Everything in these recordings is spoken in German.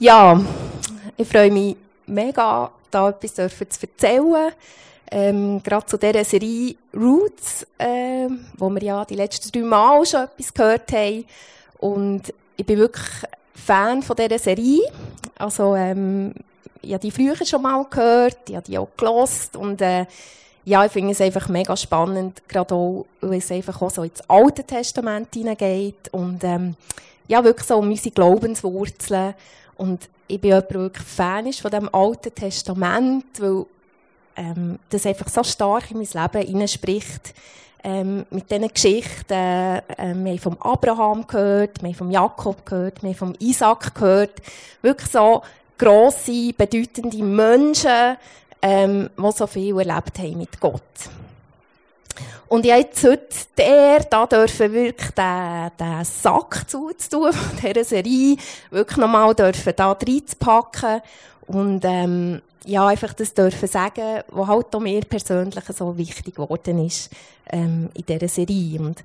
Ja, ich freue mich mega, da etwas zu erzählen. Ähm, gerade zu dieser Serie Roots, ähm, wo wir ja die letzten drei Mal schon etwas gehört haben. Und ich bin wirklich Fan von dieser Serie. Also, ähm, ich habe die früher schon mal gehört, ich habe die auch gelost und äh, ja, ich finde es einfach mega spannend, gerade auch, weil es einfach auch so ins Alte Testament hineingeht und ähm, ja, wirklich so um unsere Glaubenswurzeln und ich bin jemand, der wirklich Fan ist von dem Alten Testament, weil ähm, das einfach so stark in mein Leben hineinspricht. Ähm, mit diesen Geschichten, äh, wir haben vom Abraham gehört, wir haben vom Jakob gehört, wir haben vom Isaac gehört. Wirklich so grosse, bedeutende Menschen, ähm, die so viel erlebt haben mit Gott. Und jetzt heute der, da dürfen wirklich den, den Sack zuzutun von dieser Serie, wirklich nochmal dürfen da reinzupacken und ähm, ja, einfach das dürfen sagen, was halt auch mir persönlich so wichtig geworden ist ähm, in dieser Serie. Und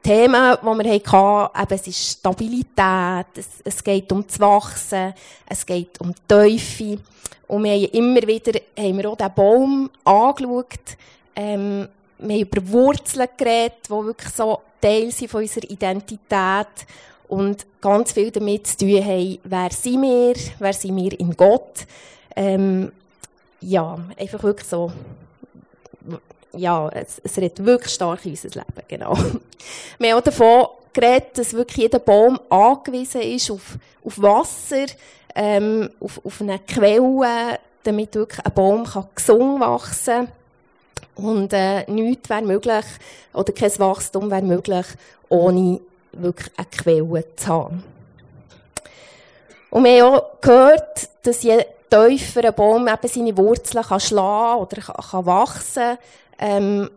Themen, die wir hatten, eben, es ist Stabilität, es, es geht um das Wachsen, es geht um die Teufel. Und wir haben immer wieder haben wir auch diesen Baum angeschaut, ähm, wir haben über Wurzeln geredet, die wirklich so Teil sind von unserer Identität und ganz viel damit zu tun haben, wer sind wir, wer sind wir in Gott. Ähm, ja, einfach wirklich so, ja, es, es redet wirklich stark in unser Leben, genau. Wir haben auch davon geredet, dass wirklich jeder Baum angewiesen ist auf, auf Wasser, ähm, auf, auf eine Quelle, damit wirklich ein Baum kann gesund wachsen kann. Und äh, nichts wäre möglich, oder kein Wachstum wäre möglich, ohne wirklich eine Quelle zu haben. Und wir haben auch gehört, dass je tiefer ein Baum eben seine Wurzeln kann schlagen oder kann wachsen ähm,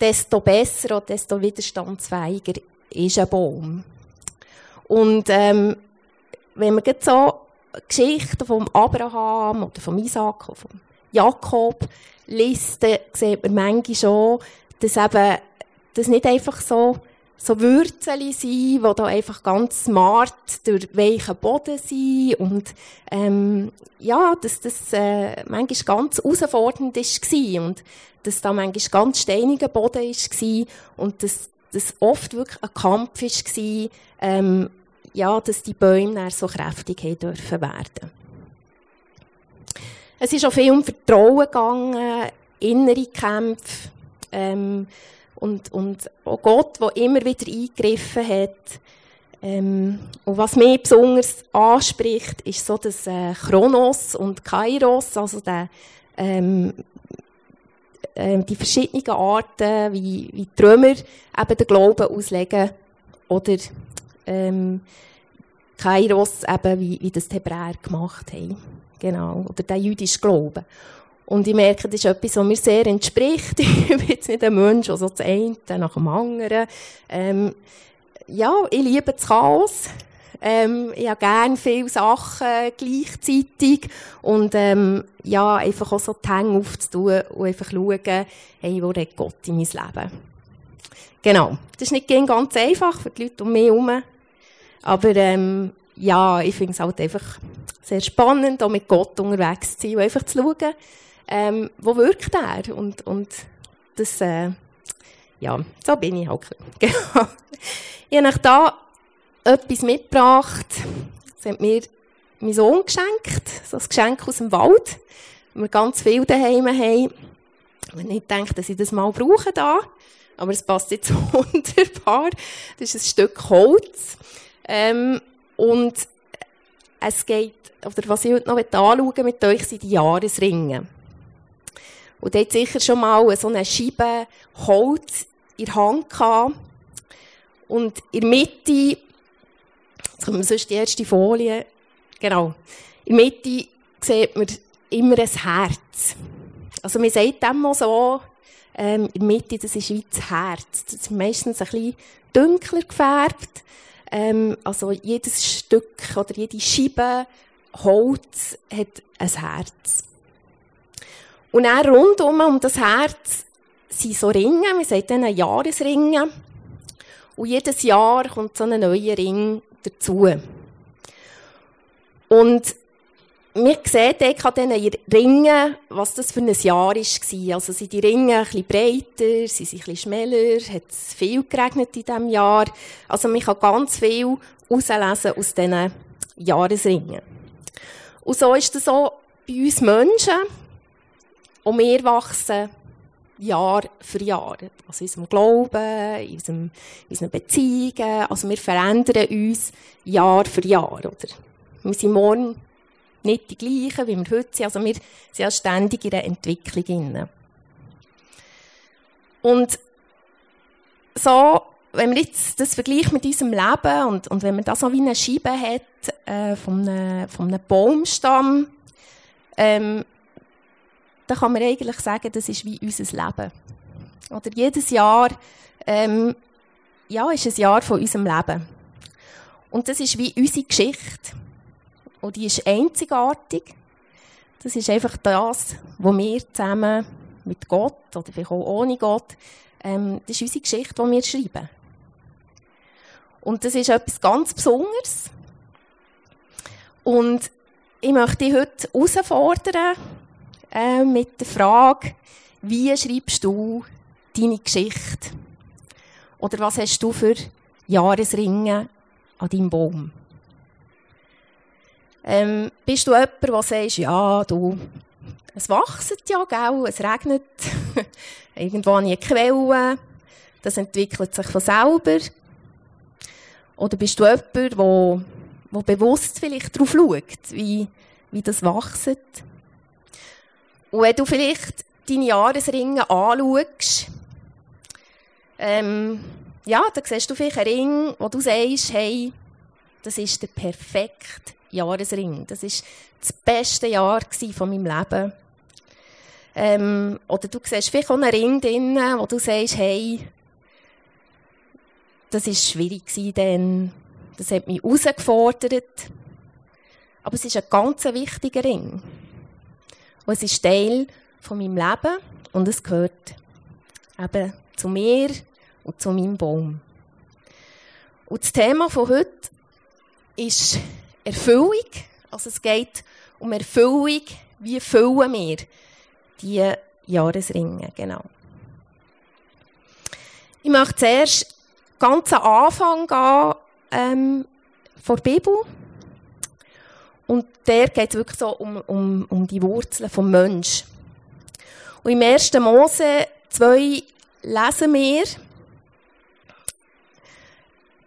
desto besser und desto widerstandsfähiger ist ein Baum. Und ähm, wenn man jetzt so Geschichten vom Abraham oder vom Isaac oder vom Jakob Listen sieht man manchmal schon, dass eben das nicht einfach so, so Würzeli sind, die da einfach ganz smart durch weichen Boden sind und ähm, ja, dass das äh, manchmal ganz herausfordernd war und dass da manchmal ganz steiniger Boden war und dass das oft wirklich ein Kampf war, ähm, ja, dass die Bäume so kräftig haben dürfen werden. Es ist auch viel um Vertrauen gegangen, innere Kämpfe ähm, und, und auch Gott, der immer wieder eingegriffen hat. Ähm, und was mich besonders anspricht, ist so das äh, Chronos und Kairos, also der, ähm, äh, die verschiedenen Arten, wie, wie Römer eben den Glauben auslegen oder ähm, Kairos eben, wie, wie das die Hebräer gemacht haben. Genau. Oder der jüdische Glaube. Und ich merke, das ist etwas, was mir sehr entspricht. ich bin jetzt nicht ein Mensch, der so das eine nach dem anderen. Ähm, ja, ich liebe das Chaos. Ähm, ich habe gerne viele Sachen gleichzeitig. Und, ähm, ja, einfach auch so die Hänge aufzutun und einfach schauen, hey, wo hat Gott in mein Leben? Genau. Das ist nicht ganz einfach für die Leute um mich herum. Aber, ähm, ja, ich finde es halt einfach sehr spannend, auch mit Gott unterwegs zu sein und einfach zu schauen, ähm, wo wirkt er? Und, und das, äh, ja, so bin ich halt. Genau. Ich habe euch da etwas mitgebracht. Das hat mir mein Sohn geschenkt. So ein Geschenk aus dem Wald. Wir ganz viel daheim haben. Ich nicht gedacht, dass ich das mal brauche da. Aber es passt jetzt wunderbar. Das ist ein Stück Holz. Ähm, und es geht, oder was ich heute noch anschauen mit euch, sind die Jahresringe. Und dort sicher schon mal so eine Scheibe Holz in der Hand gehabt. Und in der Mitte, jetzt kommt sonst die erste Folie, genau, in der Mitte sieht man immer ein Herz. Also man sagt dem so, ähm, in der Mitte, das ist wie das Herz. Das ist meistens ein bisschen dunkler gefärbt. Ähm, also jedes Stück oder jede Scheibe Holz hat ein Herz. Und dann rundum um das Herz sind so Ringe, wir sagen dann Jahresringe. Und jedes Jahr kommt so ein neuer Ring dazu. Und wir sehen dort an diesen Ringen, was das für ein Jahr war. Also sind die Ringe ein bisschen breiter, sie sind ein bisschen schmäler, hat es viel geregnet in diesem Jahr. Also man kann ganz viel herauslesen aus diesen Jahresringen. Und so ist es auch bei uns Menschen. Und wir wachsen Jahr für Jahr. Also in unserem Glauben, in, unserem, in unseren Beziehungen. Also wir verändern uns Jahr für Jahr. Oder? Wir sind morgen nicht die gleichen, wie wir heute sind. Also wir sind ja ständig in der Entwicklung. Und so, wenn man jetzt das vergleicht mit unserem Leben und, und wenn man das so wie eine Scheibe hat äh, von, einem, von einem Baumstamm, ähm, dann kann man eigentlich sagen, das ist wie unser Leben. Oder jedes Jahr ähm, ja, ist ein Jahr von unserem Leben. Und das ist wie unsere Geschichte. Und die ist einzigartig. Das ist einfach das, was wir zusammen mit Gott oder vielleicht auch ohne Gott, ähm, das ist unsere Geschichte, die wir schreiben. Und das ist etwas ganz Besonderes. Und ich möchte dich heute herausfordern äh, mit der Frage, wie schreibst du deine Geschichte? Oder was hast du für Jahresringe an deinem Baum? Ähm, bist du jemand, der sagt, ja, du, es wächst ja, gell, es regnet, irgendwo an eine Quelle, das entwickelt sich von selber. Oder bist du jemand, der, der bewusst vielleicht darauf schaut, wie, wie das wächst? Und wenn du vielleicht deine Jahresringe anschaust, ähm, ja, dann siehst du vielleicht einen Ring, wo du sagst, hey, das ist der perfekte Jahresring. Das ist das beste Jahr von meinem Leben. Ähm, oder du siehst vielleicht auch einen Ring drin, wo du sagst, hey, das war schwierig denn das hat mich herausgefordert. Aber es ist ein ganz wichtiger Ring. Und es ist Teil von meinem Leben und es gehört eben zu mir und zu meinem Baum. Und das Thema von heute ist Erfüllung. Also es geht um Erfüllung. Wie füllen wir die Jahresringe? Genau. Ich möchte zuerst ganz am Anfang gehen, ähm, vor der Bibel. Und der geht es wirklich so um, um, um die Wurzeln vom Mensch. Und im 1. Mose 2 lesen wir,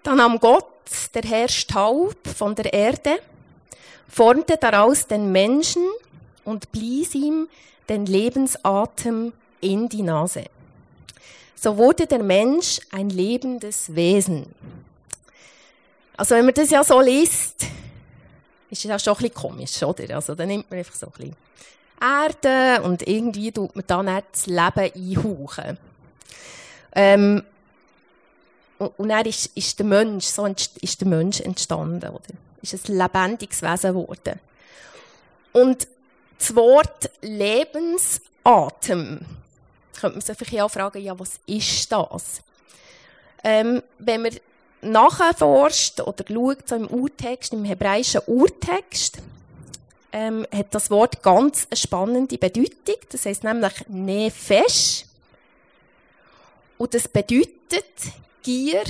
dann nahm Gott der Herr Staub von der Erde, formte daraus den Menschen und blies ihm den Lebensatem in die Nase. So wurde der Mensch ein lebendes Wesen. Also wenn man das ja so liest, ist das ja schon ein bisschen komisch, oder? Also dann nimmt man einfach so ein bisschen Erde und irgendwie tut man dann das Leben einhauchen. Ähm, und dann ist, ist der Mensch, so ist der Mensch entstanden, oder? Ist ein lebendiges Wesen geworden. Und das Wort Lebensatem, könnte man sich vielleicht auch fragen, ja, was ist das? Ähm, wenn man nachforscht oder schaut, so im Urtext, im hebräischen Urtext, ähm, hat das Wort ganz eine spannende Bedeutung. Das heißt nämlich Nefesh. Und das bedeutet Gier,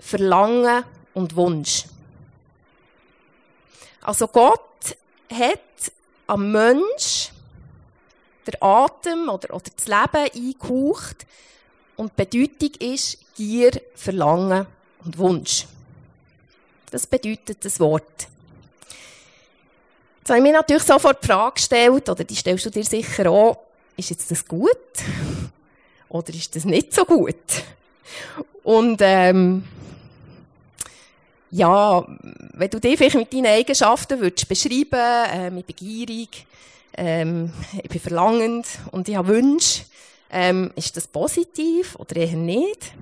Verlangen und Wunsch. Also Gott hat am Mensch der Atem oder, oder das Leben eingehaucht und die Bedeutung ist Gier, Verlangen und Wunsch. Das bedeutet das Wort. Jetzt habe ich mir natürlich sofort die Frage gestellt, oder die stellst du dir sicher auch, ist jetzt das gut? Oder ist das nicht so gut? Und ähm, ja, wenn du dich vielleicht mit deinen Eigenschaften würdest beschreiben, ähm, ich bin gierig, ähm, ich bin verlangend und ich habe Wünsche, ähm, ist das positiv oder eher nicht?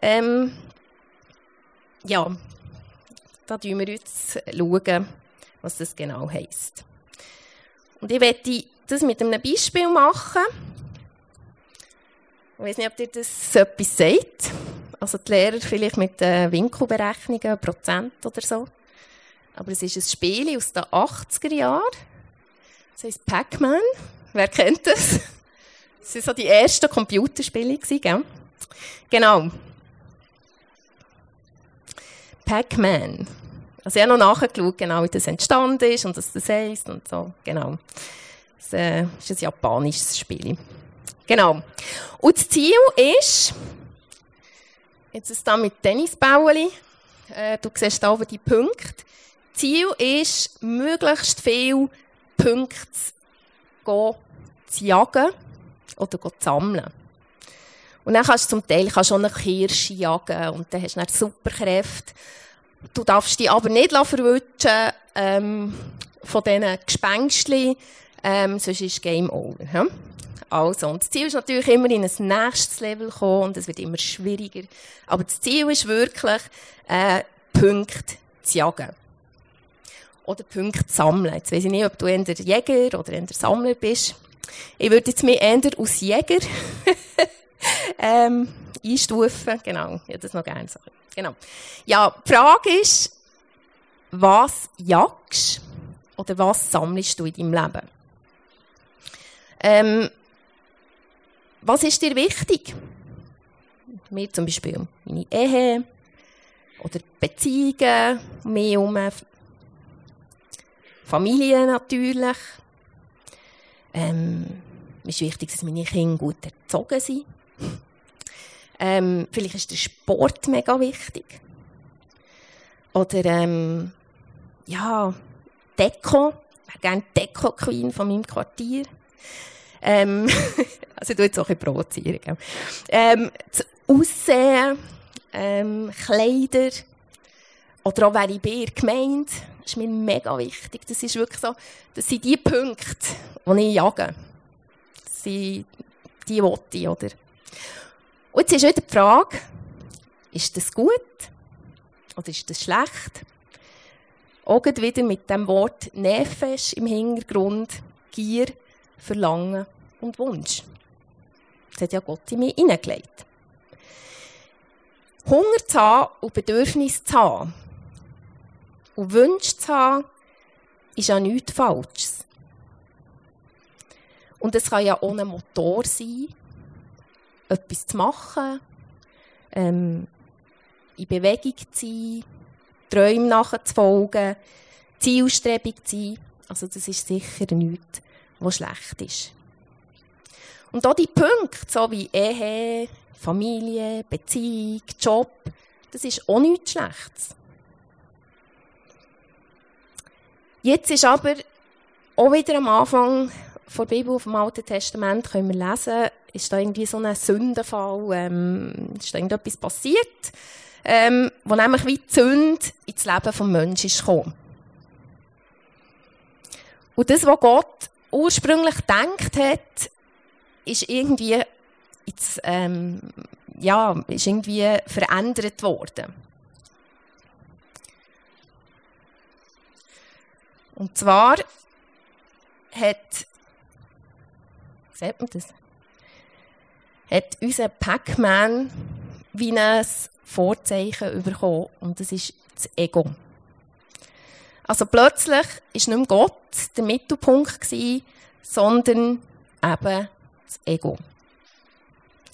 Ähm, ja, da schauen wir jetzt was das genau heisst. Und ich werde das mit einem Beispiel machen. Ich weiß nicht, ob dir das etwas sagt. Also die Lehrer vielleicht mit äh, Winkelberechnungen, Prozent oder so. aber es ist ein Spiel aus den 80er Jahren. Das heisst Pac-Man. Wer kennt das? Das waren so die ersten Computerspiele, gell? Genau. Pac-Man. Also ich habe noch nachgeschaut, genau, wie das entstanden ist und was das heisst und so. Genau. Das äh, ist ein japanisches Spiel. Genau. Und das Ziel ist, jetzt ist da mit Tennisbällen, äh, du siehst da oben die Punkte. Ziel ist, möglichst viele Punkte zu jagen oder zu sammeln. Und dann kannst du zum Teil auch eine Kirsche jagen und dann hast du dann super Kräfte. Du darfst dich aber nicht verwutschen ähm, von diesen Gespenstchen, ähm, sonst ist Game Over. Hm? Also, und das Ziel ist natürlich immer in ein nächstes Level kommen und es wird immer schwieriger. Aber das Ziel ist wirklich, äh, Punkte zu jagen oder Punkte sammeln. Jetzt weiß ich nicht, ob du eher Jäger oder eher Sammler bist. Ich würde jetzt mich eher als Jäger ähm, einstufen. Genau, ich hätte das noch gerne so. Genau. Ja, die Frage ist, was jagst oder was sammelst du in deinem Leben? Ähm, was ist dir wichtig? Mir zum Beispiel meine Ehe oder Beziehungen, mehr um Familie natürlich. Ähm, mir ist wichtig, dass meine Kinder gut erzogen sind. Ähm, vielleicht ist der Sport mega wichtig. Oder, ähm, ja, Deko. Ich wäre gerne Deko-Queen von meinem Quartier. Ähm, also, ich tue jetzt auch ein bisschen provozieren. Ähm, das Aussehen, ähm, Kleider. Oder auch, wer ich bin, Gemeinde ist mir mega wichtig. Das ist wirklich so, das sind die Punkte, die ich jage. Das sind die Worte, oder? Und jetzt ist wieder die Frage, ist das gut oder ist das schlecht? Auch wieder mit dem Wort Nefesh im Hintergrund, Gier, Verlangen und Wunsch. Das hat ja Gott in mich hineingelegt. Hunger zu haben und Bedürfnis zu haben, und Wünsche zu haben, ist ja nichts Falsches. Und es kann ja ohne Motor sein, etwas zu machen, ähm, in Bewegung zu sein, Träumen nachzufolgen, zielstrebig zu sein. Also das ist sicher nichts, was schlecht ist. Und auch die Punkte, so wie Ehe, Familie, Beziehung, Job, das ist auch nichts Schlechtes. Jetzt ist aber auch wieder am Anfang der Bibel dem Alten Testament können wir lesen, ist da irgendwie so ein Sündenfall, ähm, ist da irgendetwas passiert, ähm, wo nämlich wie die Sünde ins Leben des Menschen gekommen. Und das, was Gott ursprünglich gedacht hat, ist irgendwie, jetzt, ähm, ja, ist irgendwie verändert worden. Und zwar hat, sieht man das? Hat unser Pac-Man wie ein Vorzeichen bekommen. Und das ist das Ego. Also plötzlich war nicht mehr Gott der Mittelpunkt, gewesen, sondern eben das Ego.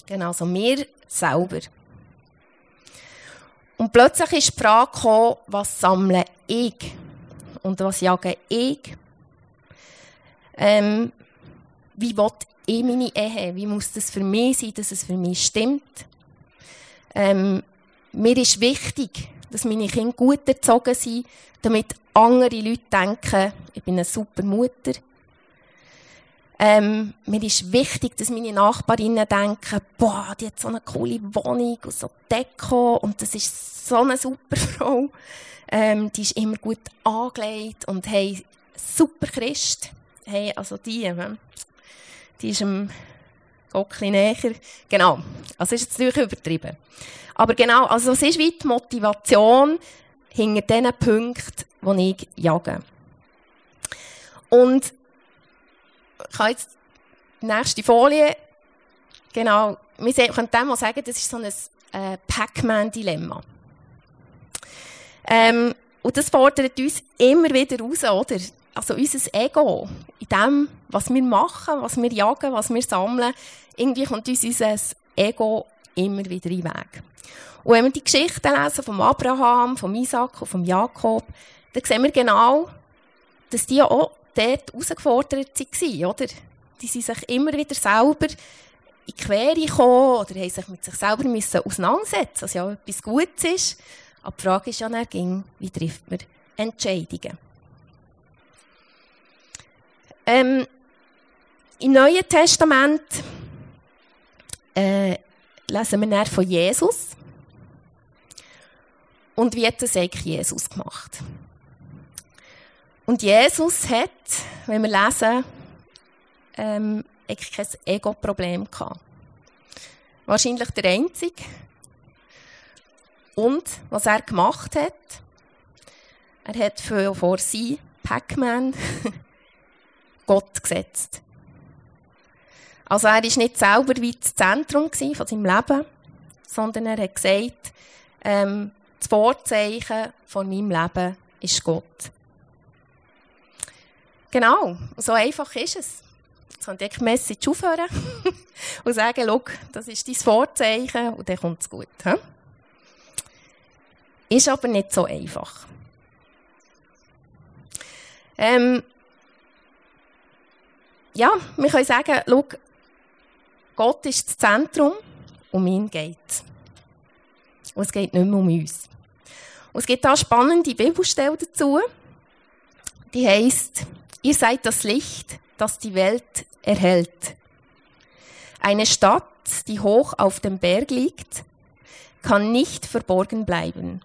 Genau, also wir selber. Und plötzlich ist die Frage gekommen, was sammle ich? und was jage ich? Ähm, wie will ich meine Ehe? Wie muss das für mich sein, dass es für mich stimmt? Ähm, mir ist wichtig, dass meine Kinder gut erzogen sind, damit andere Leute denken, ich bin eine super Mutter. Ähm, mir ist wichtig, dass meine Nachbarinnen denken, boah, die hat so eine coole Wohnung und so Deko und das ist so eine super Frau. Ähm, die ist immer gut angelegt und hey, super Christ. Hey, also die, ähm, die ist im Gott näher. Genau. Also ist jetzt natürlich übertrieben. Aber genau, also es ist wie die Motivation hinter diesen Punkten, die ich jage. Und ich habe jetzt die nächste Folie. Genau. Wir können dem mal sagen, das ist so ein äh, Pac-Man-Dilemma. Ähm, Und das fordert uns immer wieder raus, oder? Also unser Ego, in dem, was wir machen, was wir jagen, was wir sammeln, irgendwie kommt uns unser Ego immer wieder in den Weg. Und wenn wir die Geschichten lesen vom Abraham, vom Isaac und vom Jakob, dann sehen wir genau, dass die auch dort herausgefordert waren, oder? Die sind sich immer wieder selber in die Quere gekommen oder haben sich mit sich selber müssen auseinandersetzen was ja etwas Gutes ist. Aber die Frage ist ja dann, wie trifft man Entscheidungen? Ähm, Im Neuen Testament äh, lesen wir dann von Jesus. Und wie hat das eigentlich Jesus gemacht? Und Jesus hat, wenn wir lesen, ähm, eigentlich kein Ego-Problem gehabt. Wahrscheinlich der Einzige. Und was er gemacht hat, er hat vor sie Pac-Man Gott gesetzt. Also er ist nicht selber wie das Zentrum von seinem Leben, sondern er hat gesagt, ähm, das Vorzeichen von meinem Leben ist Gott. Genau, so einfach ist es. Jetzt kann ich die Message aufhören und sagen, schau, das ist dein Vorzeichen und dann kommt es gut. He? Ist aber nicht so einfach. Ähm, ja, wir können sagen, schau, Gott ist das Zentrum, um ihn geht Und es geht nicht mehr um uns. Und es gibt da spannende Bibelstelle dazu. Die heißt: Ihr seid das Licht, das die Welt erhält. Eine Stadt, die hoch auf dem Berg liegt, kann nicht verborgen bleiben.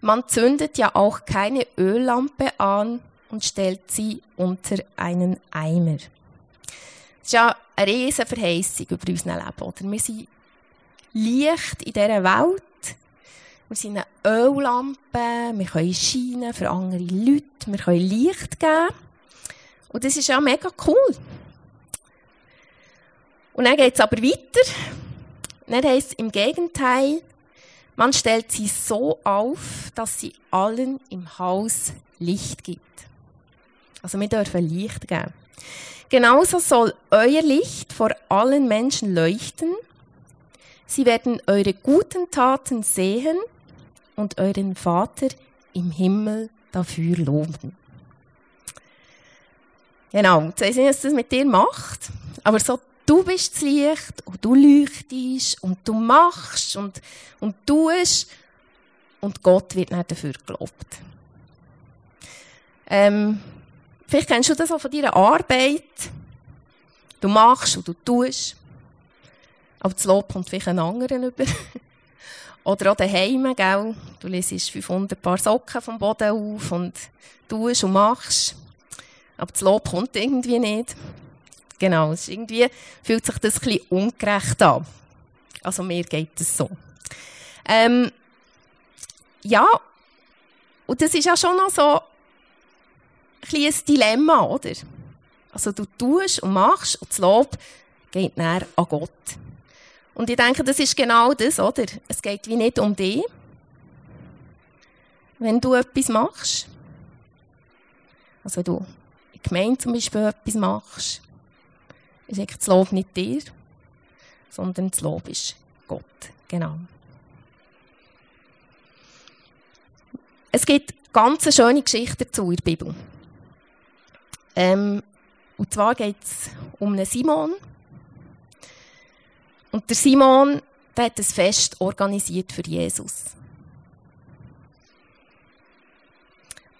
Man zündet ja auch keine Öllampe an und stellt sie unter einen Eimer. Das ist ja eine riesige Verheißung über unser Leben. Oder? Wir sind Licht in dieser Welt. Wir sind eine Öllampe. Wir können scheinen für andere Leute. Wir können Licht geben. Und das ist ja mega cool. Und dann geht es aber weiter. Dann heisst es im Gegenteil, man stellt sie so auf, dass sie allen im Haus Licht gibt. Also wir dürfen Licht geben. Genauso soll euer Licht vor allen Menschen leuchten. Sie werden eure guten Taten sehen und euren Vater im Himmel dafür loben. Genau, jetzt weiss nicht, was das mit dir macht, aber so du bist das Licht und du leuchtest und du machst und, und tust und Gott wird nicht dafür gelobt. Ähm, vielleicht kennst du das auch von deiner Arbeit. Du machst und du tust. Aber das Lob kommt vielleicht einen anderen über. Oder auch daheim, gell? Du liest 500 Paar Socken vom Boden auf und tust und machst. Aber das Lob kommt irgendwie nicht. Genau, es irgendwie fühlt sich das bisschen ungerecht an. Also mir geht es so. Ähm, ja, und das ist ja schon noch so ein, ein Dilemma, oder? Also du tust und machst und das Lob geht näher an Gott. Und ich denke, das ist genau das, oder? Es geht wie nicht um dich, wenn du etwas machst. Also wenn du in der Gemeinde zum Beispiel etwas machst, ist eigentlich das Lob nicht dir, sondern das Lob ist Gott. Genau. Es gibt ganz schöne Geschichte dazu in der Bibel. Ähm, und zwar geht es um einen Simon. Und der Simon, der hat ein Fest organisiert für Jesus.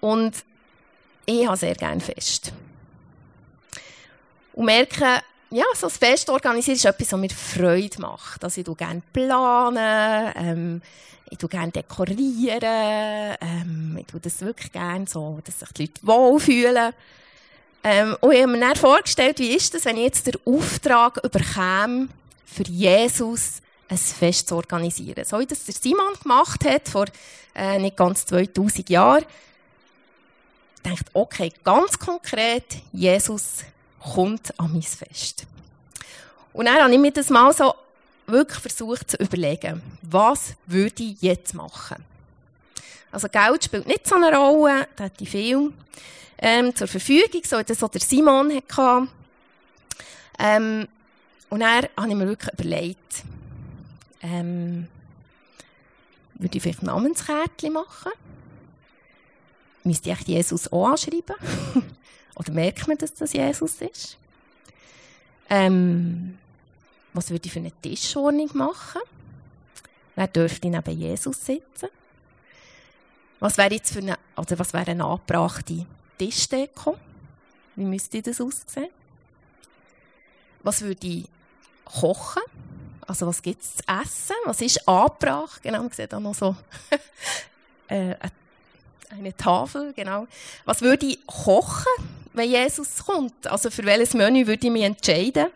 Und ich habe sehr gerne Fest. Und merke, ja, so ein Fest organisieren ist etwas, was mir Freude macht. Also ich tue gerne planen, ähm, ich tue gerne dekorieren, ähm, ich tue das wirklich gerne so, dass sich die Leute wohlfühlen. Ähm, und ich habe mir dann vorgestellt, wie ist das, wenn ich jetzt den Auftrag überkäme, für Jesus ein Fest zu organisieren. So wie das der Simon gemacht hat, vor äh, nicht ganz 2000 Jahren. Ich dachte, okay, ganz konkret, Jesus kommt an mein Fest. Und dann habe ich mir das mal so wirklich versucht zu überlegen, was würde ich jetzt machen? Also Geld spielt nicht so eine Rolle, da hatte ich viel ähm, zur Verfügung, so das der Simon hatte. Ähm, und dann habe ich mir wirklich überlegt, ähm, würde ich vielleicht ein Namenskärtchen machen? Müsste ich Jesus auch anschreiben? Oder merkt man, dass das Jesus ist? Ähm, was würde ich für eine Tischordnung machen? Wer dürfte neben Jesus sitzen? Was wäre jetzt für eine, oder was wäre eine angebrachte Tischdeko? Wie müsste das aussehen? Was würde ich kochen? Also was gibt es zu essen? Was ist angebracht? Genau, man sieht da noch so äh, eine Tafel, genau. Was würde ich kochen, wenn Jesus kommt? Also für welches Menü würde ich mich entscheiden?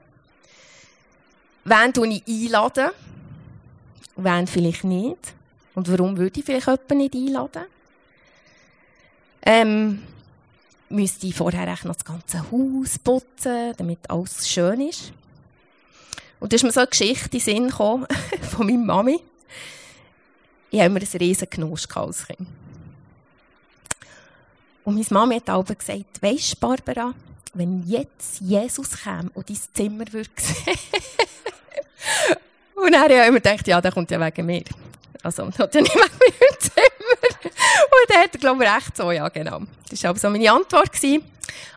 Wen tue ich einladen? Wen vielleicht nicht? Und warum würde ich vielleicht jemanden nicht einladen? Ähm, müsste ich vorher noch das ganze Haus putzen, damit alles schön ist. Und da ist mir so eine Geschichte in den Sinn gekommen von meiner Mami. Ich habe mir ein riesen Genuss als Kind. Und meine Mami hat auch gesagt, weisst du, Barbara, wenn jetzt Jesus käme und dein Zimmer würde sehen. und dann habe ich immer gedacht, ja, der kommt ja wegen mir. Also, hat ja nicht wegen meinem Zimmer. Und dann hat er, glaube ich, recht so, ja, genau. Das war aber so meine Antwort. Gewesen.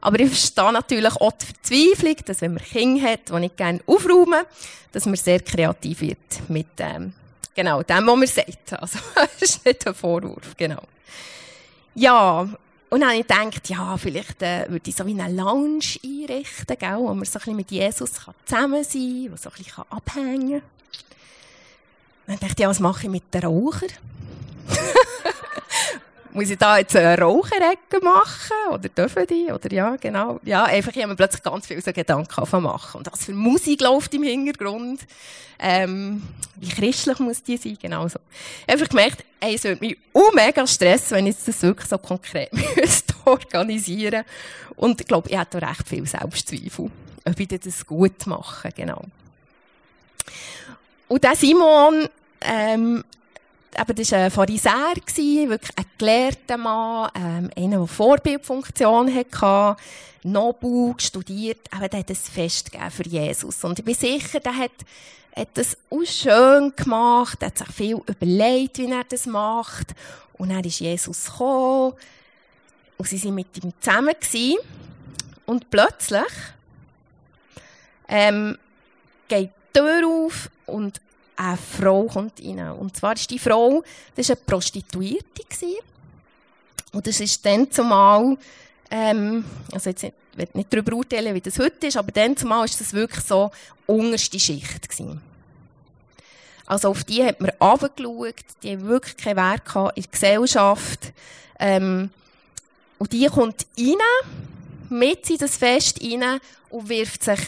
Aber ich verstehe natürlich auch die Verzweiflung, dass wenn man Kinder hat, die nicht gerne aufräumen, dass man sehr kreativ wird mit ähm, genau dem, was man sagt. Also, das ist nicht ein Vorwurf, genau. Ja, und dann habe ich gedacht, ja, vielleicht äh, würde ich so wie eine Lounge einrichten, gell, wo man so ein bisschen mit Jesus kann zusammen sein kann, wo so ein bisschen abhängen kann. Dann dachte ich, ja, was mache ich mit den Rauchern? Muss ich da jetzt eine Raucherecke machen? Oder dürfen die? Oder ja, genau. Ja, einfach, ich habe mir plötzlich ganz viele so Gedanken machen. Und was für Musik läuft im Hintergrund? Ähm, wie christlich muss die sein? Genau so. Einfach gemerkt, ey, es würde mich auch mega stressen, wenn ich das wirklich so konkret müsste organisieren Und ich glaube, ich hatte recht viel Selbstzweifel, ob ich das gut mache, genau. Und der Simon, ähm, eben, das war ein Pharisäer, wirklich ein gelehrter Mann, ähm, einer, der Vorbildfunktion hatte, Nobu studiert, aber der hat ein Fest für Jesus. Und ich bin sicher, der hat, hat das auch schön gemacht, hat sich viel überlegt, wie er das macht. Und dann ist Jesus gekommen, und sie waren mit ihm zusammen. Und plötzlich ähm, geht die Tür auf und eine Frau kommt rein. Und zwar ist die Frau, das war eine Prostituierte. Und das ist dann zumal, ähm, also jetzt ich will nicht darüber urteilen, wie das heute ist, aber dann zumal ist das wirklich so unterste Schicht gewesen. Also auf die hat man runtergeschaut, die haben wirklich keinen Wert in der Gesellschaft. Ähm, und die kommt rein, mit in das Fest rein und wirft sich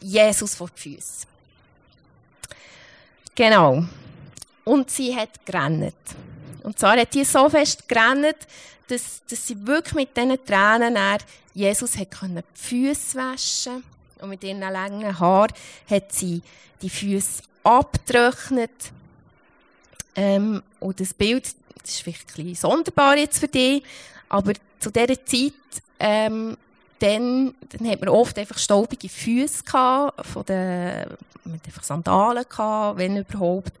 Jesus vor die Füße. Genau. Und sie hat gerannt. Und zwar hat sie so fest gerannt, dass, dass sie wirklich mit diesen Tränen Jesus hat die Füße waschen und mit ihren langen Haaren hat sie die Füße abgetrocknet. Ähm, und das Bild, das ist vielleicht ein bisschen sonderbar jetzt für dich, aber zu dieser Zeit ähm, dann, dann hat man oft einfach staubige Füße gehabt, von den, mit einfach Sandalen gehabt, wenn überhaupt.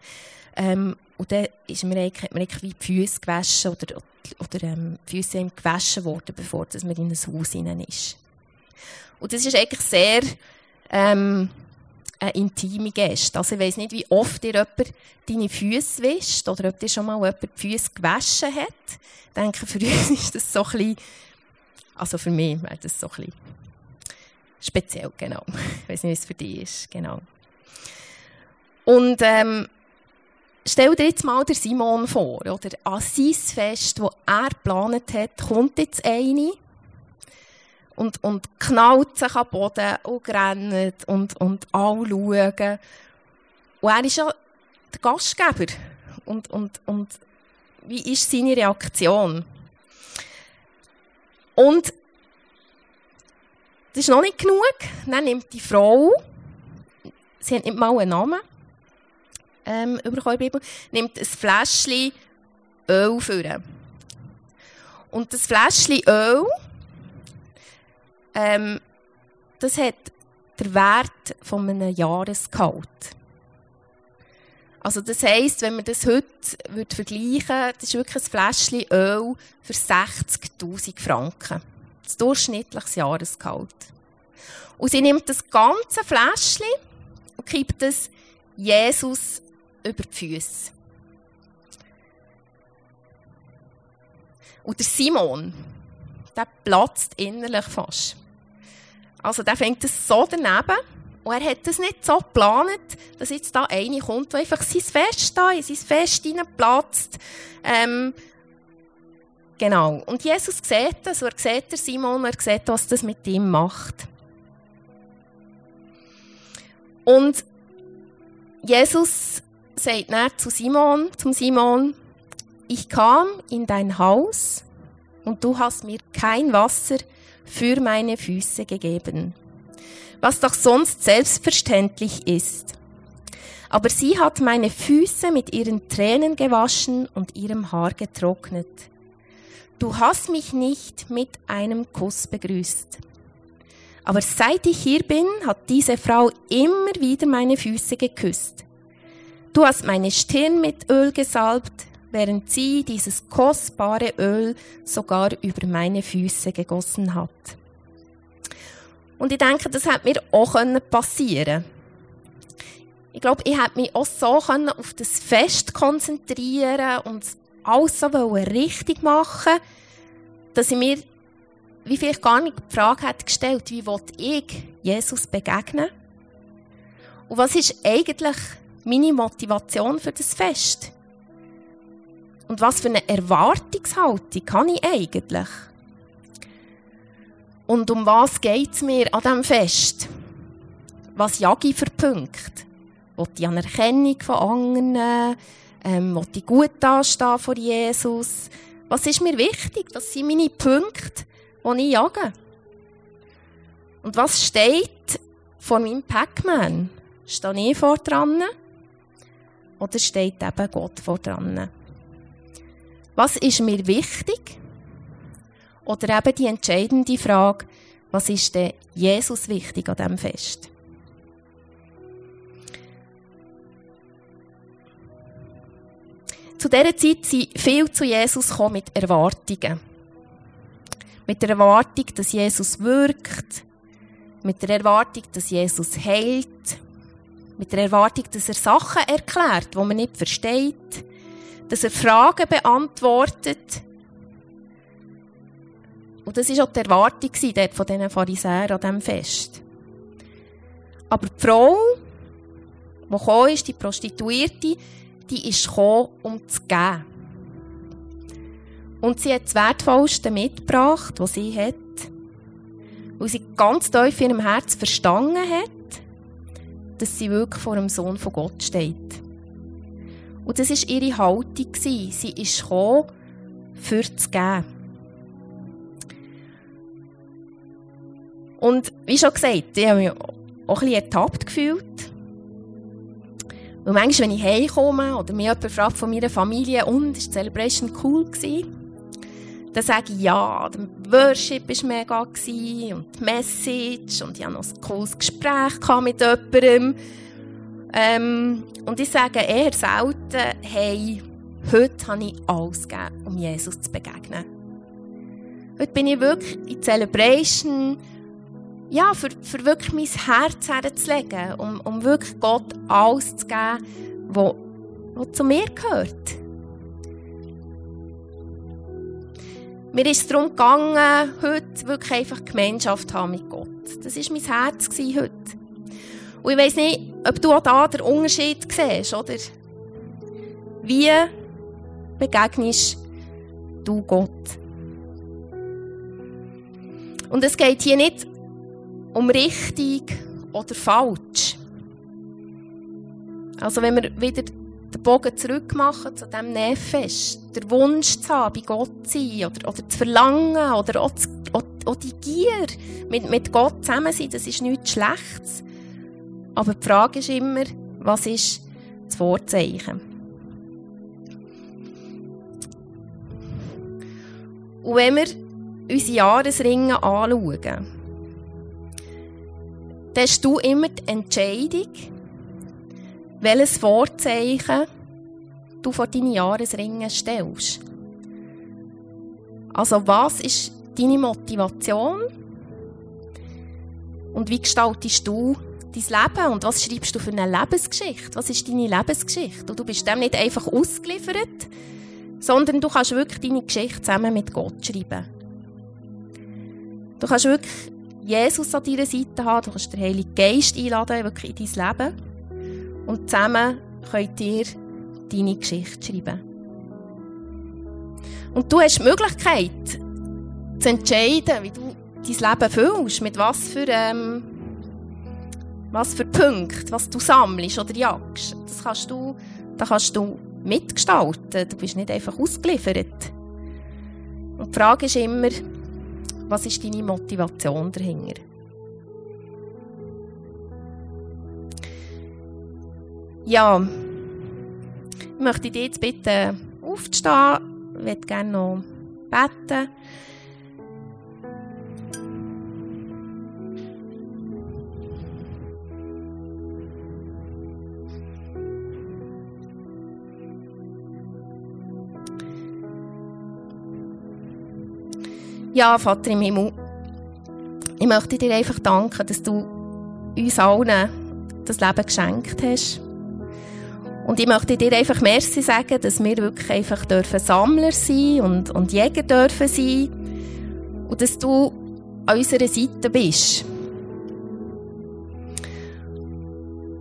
Ähm, und dann ist man hat man eigentlich wie die Füße gewaschen oder, oder ähm, die Füße gewaschen worden, bevor dass man in ein Haus hinein ist. Und das ist eigentlich sehr ähm, eine intime Geste. Also ich weiss nicht, wie oft dir jemand deine Füße wischt oder ob dir schon mal jemand die Füße gewaschen hat. Ich denke, für uns ist das so ein bisschen also für mich wäre das so ein bisschen speziell, genau. Ich weiß nicht, wie es für dich ist, genau. Und ähm, stell dir jetzt mal den Simon vor, oder? An sein Fest, das er geplant hat, kommt jetzt eine und, und knallt sich am Boden und rennt und, und alle schauen. Und er ist ja der Gastgeber. Und, und, und wie ist seine Reaktion? Und das ist noch nicht genug. Dann nimmt die Frau, sie hat nicht mal einen Namen, ähm, Bibel, nimmt ein Fläschchen Öl für. Und das Fläschchen Öl, ähm, das hat den Wert von einem Jahresgehalt. Also das heisst, wenn man das heute würde vergleichen würde, das ist wirklich ein Fläschchen Öl für 60'000 Franken. Das durchschnittliches Jahresgehalt. Und sie nimmt das ganze Fläschchen und kippt es Jesus über die Füße. Und der Simon, der platzt innerlich fast. Also der fängt es so daneben und er hat das nicht so geplant, dass jetzt da eine kommt, der einfach sein Fest da in sein Fest hineinplatzt. Ähm, genau. Und Jesus sieht das, er sieht Simon, er sieht, was das mit ihm macht. Und Jesus sagt dann zu Simon, zum Simon, ich kam in dein Haus und du hast mir kein Wasser für meine Füße gegeben, was doch sonst selbstverständlich ist. Aber sie hat meine Füße mit ihren Tränen gewaschen und ihrem Haar getrocknet. Du hast mich nicht mit einem Kuss begrüßt. Aber seit ich hier bin, hat diese Frau immer wieder meine Füße geküsst. Du hast meine Stirn mit Öl gesalbt, während sie dieses kostbare Öl sogar über meine Füße gegossen hat. Und ich denke, das hätte mir auch passieren Ich glaube, ich hätte mich auch so auf das Fest konzentrieren und alles so richtig machen dass ich mir wie vielleicht gar nicht die Frage hätte gestellt, wie ich Jesus begegnen? Und was ist eigentlich meine Motivation für das Fest? Und was für eine Erwartungshaltung habe ich eigentlich? Und um was geht es mir an diesem Fest? Was jage ich für Punkte? Will die Anerkennung von anderen? Ähm, will ich gut dastehen vor Jesus? Was ist mir wichtig? Was sind meine Punkte, die ich jage? Und was steht vor meinem Pac-Man? Stehe ich vor dran? Oder steht eben Gott vor dran? Was ist mir wichtig? Oder eben die entscheidende Frage, was ist denn Jesus wichtig an diesem Fest? Zu dieser Zeit sind viele zu Jesus gekommen mit Erwartungen. Mit der Erwartung, dass Jesus wirkt. Mit der Erwartung, dass Jesus heilt. Mit der Erwartung, dass er Sachen erklärt, die man nicht versteht dass er Fragen beantwortet. Und das war auch die Erwartung dort von diesen Pharisäern an diesem Fest. Aber die Frau, die gekommen ist, die Prostituierte, die ist gekommen, um zu geben. Und sie hat das Wertvollste mitgebracht, was sie hat. Weil sie ganz tief in ihrem Herz verstanden hat, dass sie wirklich vor dem Sohn von Gott steht. Und das war ihre Haltung. Sie ist gekommen, für zu geben. Und wie schon gesagt, ich habe mich auch ein bisschen ertappt gefühlt. Und manchmal, wenn ich heimkomme oder mich jemand fragt von meiner Familie, und, ist die Celebration cool gewesen? Dann sage ich, ja, der Worship war mega und die Message und ich hatte noch ein cooles Gespräch mit jemandem. Ähm, und ich sage eher selten, hey, heute habe ich alles gegeben, um Jesus zu begegnen. Heute bin ich wirklich in Celebration, ja, für, für wirklich mein Herz herzulegen, um, um wirklich Gott alles zu geben, was, zu mir gehört. Mir ist es darum gegangen, heute wirklich einfach Gemeinschaft haben mit Gott. Das war mein Herz heute. Und ich weiss nicht, ob du auch da den Unterschied siehst, oder? Wie begegnest du Gott? Und es geht hier nicht um richtig oder falsch. Also wenn wir wieder den Bogen zurück machen zu diesem Nefest, der Wunsch zu haben, bei Gott zu sein, oder, oder zu verlangen, oder auch, zu, auch, auch die Gier, mit, mit Gott zusammen sein, das ist nichts Schlechtes. Aber die Frage ist immer, was ist das Vorzeichen? Und wenn wir unsere Jahresringe anschauen, dann hast du immer die Entscheidung, welches Vorzeichen du vor deine Jahresringe stellst. Also was ist deine Motivation? Und wie gestaltest du dein Leben? Und was schreibst du für eine Lebensgeschichte? Was ist deine Lebensgeschichte? Und du bist dem nicht einfach ausgeliefert, sondern du kannst wirklich deine Geschichte zusammen mit Gott schreiben. Du kannst wirklich Jesus an deiner Seite haben, du kannst den Heiligen Geist einladen, wirklich in dein Leben. Und zusammen könnt ihr deine Geschichte schreiben. Und du hast die Möglichkeit, zu entscheiden, wie du dein Leben fühlst, mit was für, ähm, was für Punkten, was du sammelst oder jagst. Das kannst du, da kannst du mitgestalten. Du bist nicht einfach ausgeliefert. Und die Frage ist immer, was ist deine Motivation dahinter? Ja, ich möchte dich jetzt bitten, aufzustehen. Ich würde gerne noch beten. Ja, Vater im Himmel, ich möchte dir einfach danken, dass du uns allen das Leben geschenkt hast. Und ich möchte dir einfach Merci sagen, dass wir wirklich einfach dürfen Sammler sein und, und Jäger dürfen sein und dass du an unserer Seite bist.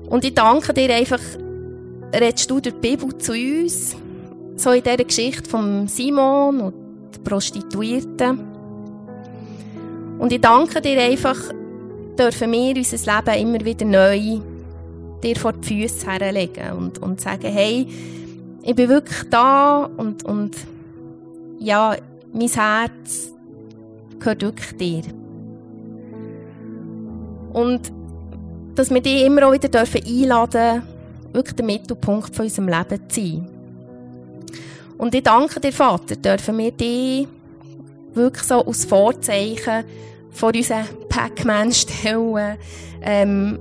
Und ich danke dir einfach, redest du durch die Bibel zu uns, so in dieser Geschichte von Simon und der Prostituierten. Und ich danke dir einfach, dürfen wir unser Leben immer wieder neu dir vor die Füße herlegen und, und sagen, hey, ich bin wirklich da und, und ja, mein Herz gehört wirklich dir. Und dass wir dich immer auch wieder dürfen einladen wirklich der Mittelpunkt von unserem Leben zu sein. Und ich danke dir, Vater, dürfen wir dich wirklich so als Vorzeichen vor unseren Pac-Man stellen. Ähm,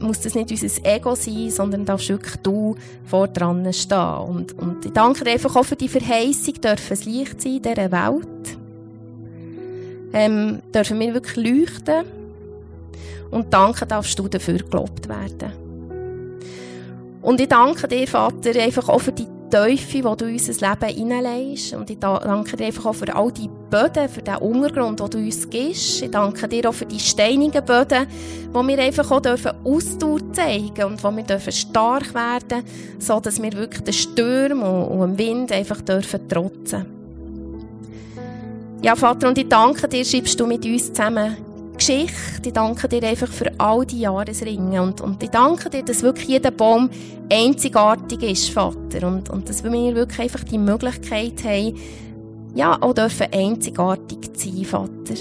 muss das nicht unser Ego sein, sondern darfst wirklich du vor dran stehen. Und, und ich danke dir einfach auch für die Verheißung, dürfen es Licht sein in dieser Welt. Ähm, dürfen wir wirklich leuchten. Und danke darfst du dafür gelobt werden. Und ich danke dir, Vater, einfach auch für die Teufel, die du in unser Leben hineinlegst. Und ich danke dir einfach auch für all die Böden, für den Untergrund, den du uns gibst. Ich danke dir auch für die steinigen Böden, wo wir einfach auch dürfen Ausdauer zeigen und wo wir dürfen stark werden, so dass wir wirklich den Stürmen und dem Wind einfach dürfen trotzen. Ja, Vater, und ich danke dir, schreibst du mit uns zusammen Geschichte. Ich danke dir einfach für all die Jahresringe. Und, und ich danke dir, dass wirklich jeder Baum einzigartig ist, Vater. Und, und dass wir wirklich einfach die Möglichkeit haben, ja, auch dürfen einzigartig sein, Vater.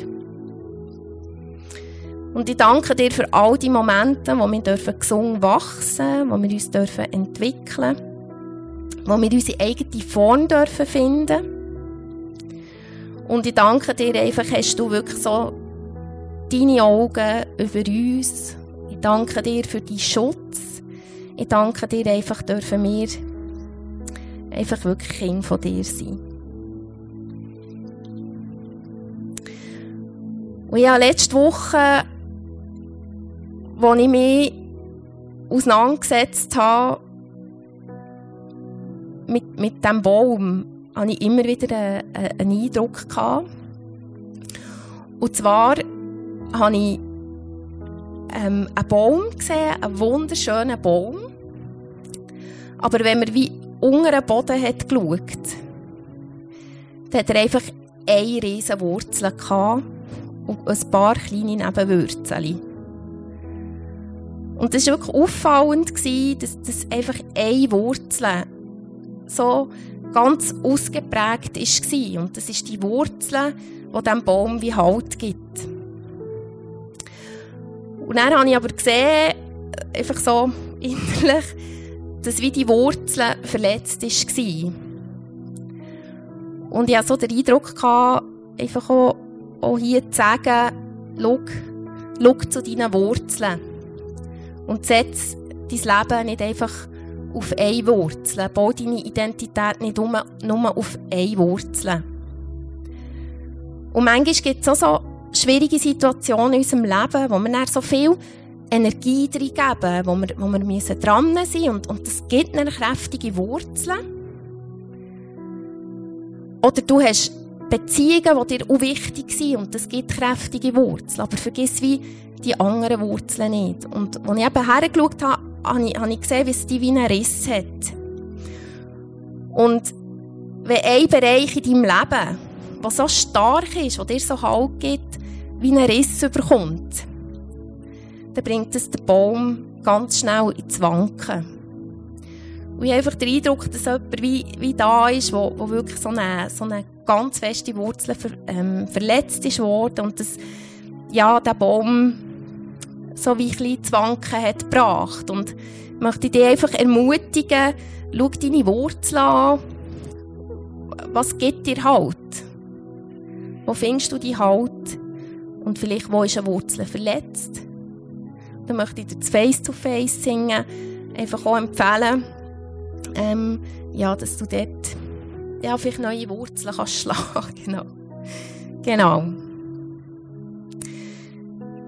Und ich danke dir für all die Momente, wo wir dürfen gesungen wachsen, wo wir uns dürfen entwickeln, wo wir unsere eigene Form dürfen finden. Und ich danke dir einfach, hast du wirklich so deine Augen über uns. Ich danke dir für deinen Schutz. Ich danke dir einfach, dürfen wir einfach wirklich Kind von dir sein. Und ja, letzte Woche, als ich mich auseinandergesetzt habe mit, mit diesem Baum, hatte ich immer wieder einen, einen Eindruck. Gehabt. Und zwar habe ich ähm, einen Baum gesehen, einen wunderschönen Baum. Aber wenn man wie unter den Boden hat geschaut, dann hat er einfach eine riesige Wurzel und ein paar kleine Nebenwurzeln. Und das war wirklich auffallend, dass, dass einfach eine Wurzel so ganz ausgeprägt war. Und das ist die Wurzel, die diesem Baum wie Halt gibt. Und dann habe ich aber gesehen, einfach so innerlich, dass wie die Wurzel verletzt war. Und ich hatte so den Eindruck, gehabt, einfach auch, auch hier zu sagen, schau, schau zu deinen Wurzeln. Und setz dein Leben nicht einfach auf eine Wurzel. Bau deine Identität nicht nur, nur auf eine Wurzel. Und manchmal gibt es auch so schwierige Situationen in unserem Leben, wo wir dann so viel Energie reingeben, wo wir, wo wir müssen dran sein müssen. Und, und das gibt eine kräftige Wurzeln. Oder du hast Beziehungen, die dir auch wichtig sind und das gibt kräftige Wurzeln. Aber vergiss wie die anderen Wurzeln nicht. Und als ich eben hergeschaut habe, habe ich, habe ich gesehen, wie es die wie einen Riss hat. Und wenn ein Bereich in deinem Leben, der so stark ist, der dir so Halt gibt, wie einen Riss überkommt, dann bringt es den Baum ganz schnell ins Wanken. Und ich habe einfach den Eindruck, dass jemand wie, wie da ist, wo, wo wirklich so eine, so eine ganz feste Wurzel ver, ähm, verletzt ist worden und dass, ja, der Baum so wie ein bisschen zu wanken hat gebracht. Und ich möchte dich einfach ermutigen, schau deine Wurzel an. Was gibt dir Halt? Wo findest du die Halt? Und vielleicht, wo ist eine Wurzel verletzt? Dann möchte ich dir das Face-to-Face singen einfach auch empfehlen, ähm, ja, dass du dort ja, vielleicht neue Wurzeln kannst schlagen genau. genau.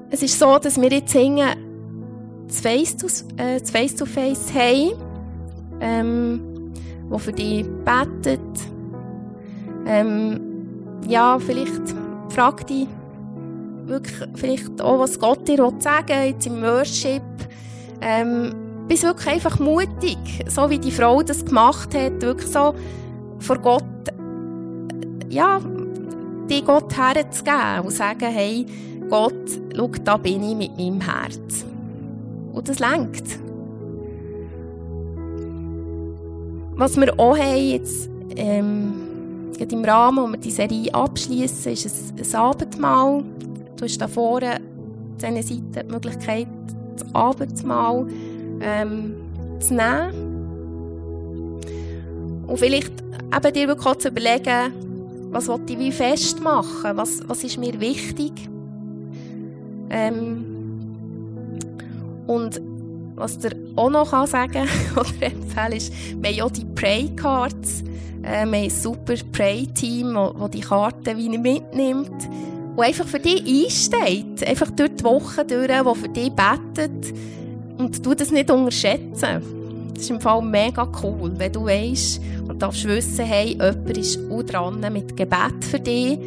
Es ist so, dass wir jetzt singen das Face-to-Face äh, Face -to -Face haben, ähm, wo für dich betet. Ähm, ja, vielleicht frag dich wirklich vielleicht auch, was Gott dir sagen will, jetzt im Worship. Ähm, bist wirklich einfach mutig, so wie die Frau das gemacht hat, wirklich so vor Gott, ja, die Gott herzugeben und sagen, hey, Gott, schau, da bin ich mit meinem Herz. Und das lenkt. Was wir auch haben jetzt, ähm, im Rahmen, wo wir die Serie abschließen, ist ein, ein Abendmahl. Du hast da vorne auf dieser Seite die Möglichkeit, das Abendmahl ähm, zu nehmen. Und vielleicht eben dir wirklich auch zu überlegen, was will ich wie festmachen, was, was ist mir wichtig. Ähm, und was dir auch noch kann sagen oder empfehlen ist, wir haben ja die Pray Cards. Äh, wir haben ein super Pray-Team, das die Karten wie mitnimmt und einfach für dich einsteht. Einfach durch die Woche durch, wo für dich betet. Und du das nicht unterschätzen. Das ist im Fall mega cool, wenn du weißt und darfst wissen, hey, jemand ist auch dran mit Gebet für dich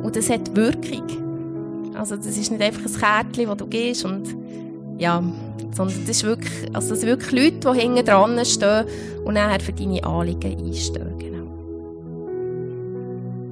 und das hat Wirkung. Also das ist nicht einfach ein Kärtchen, das du gehst und ja, sondern das ist wirklich, also das sind wirklich Leute, die hinten dran stehen und nachher für deine Anliegen einstehen.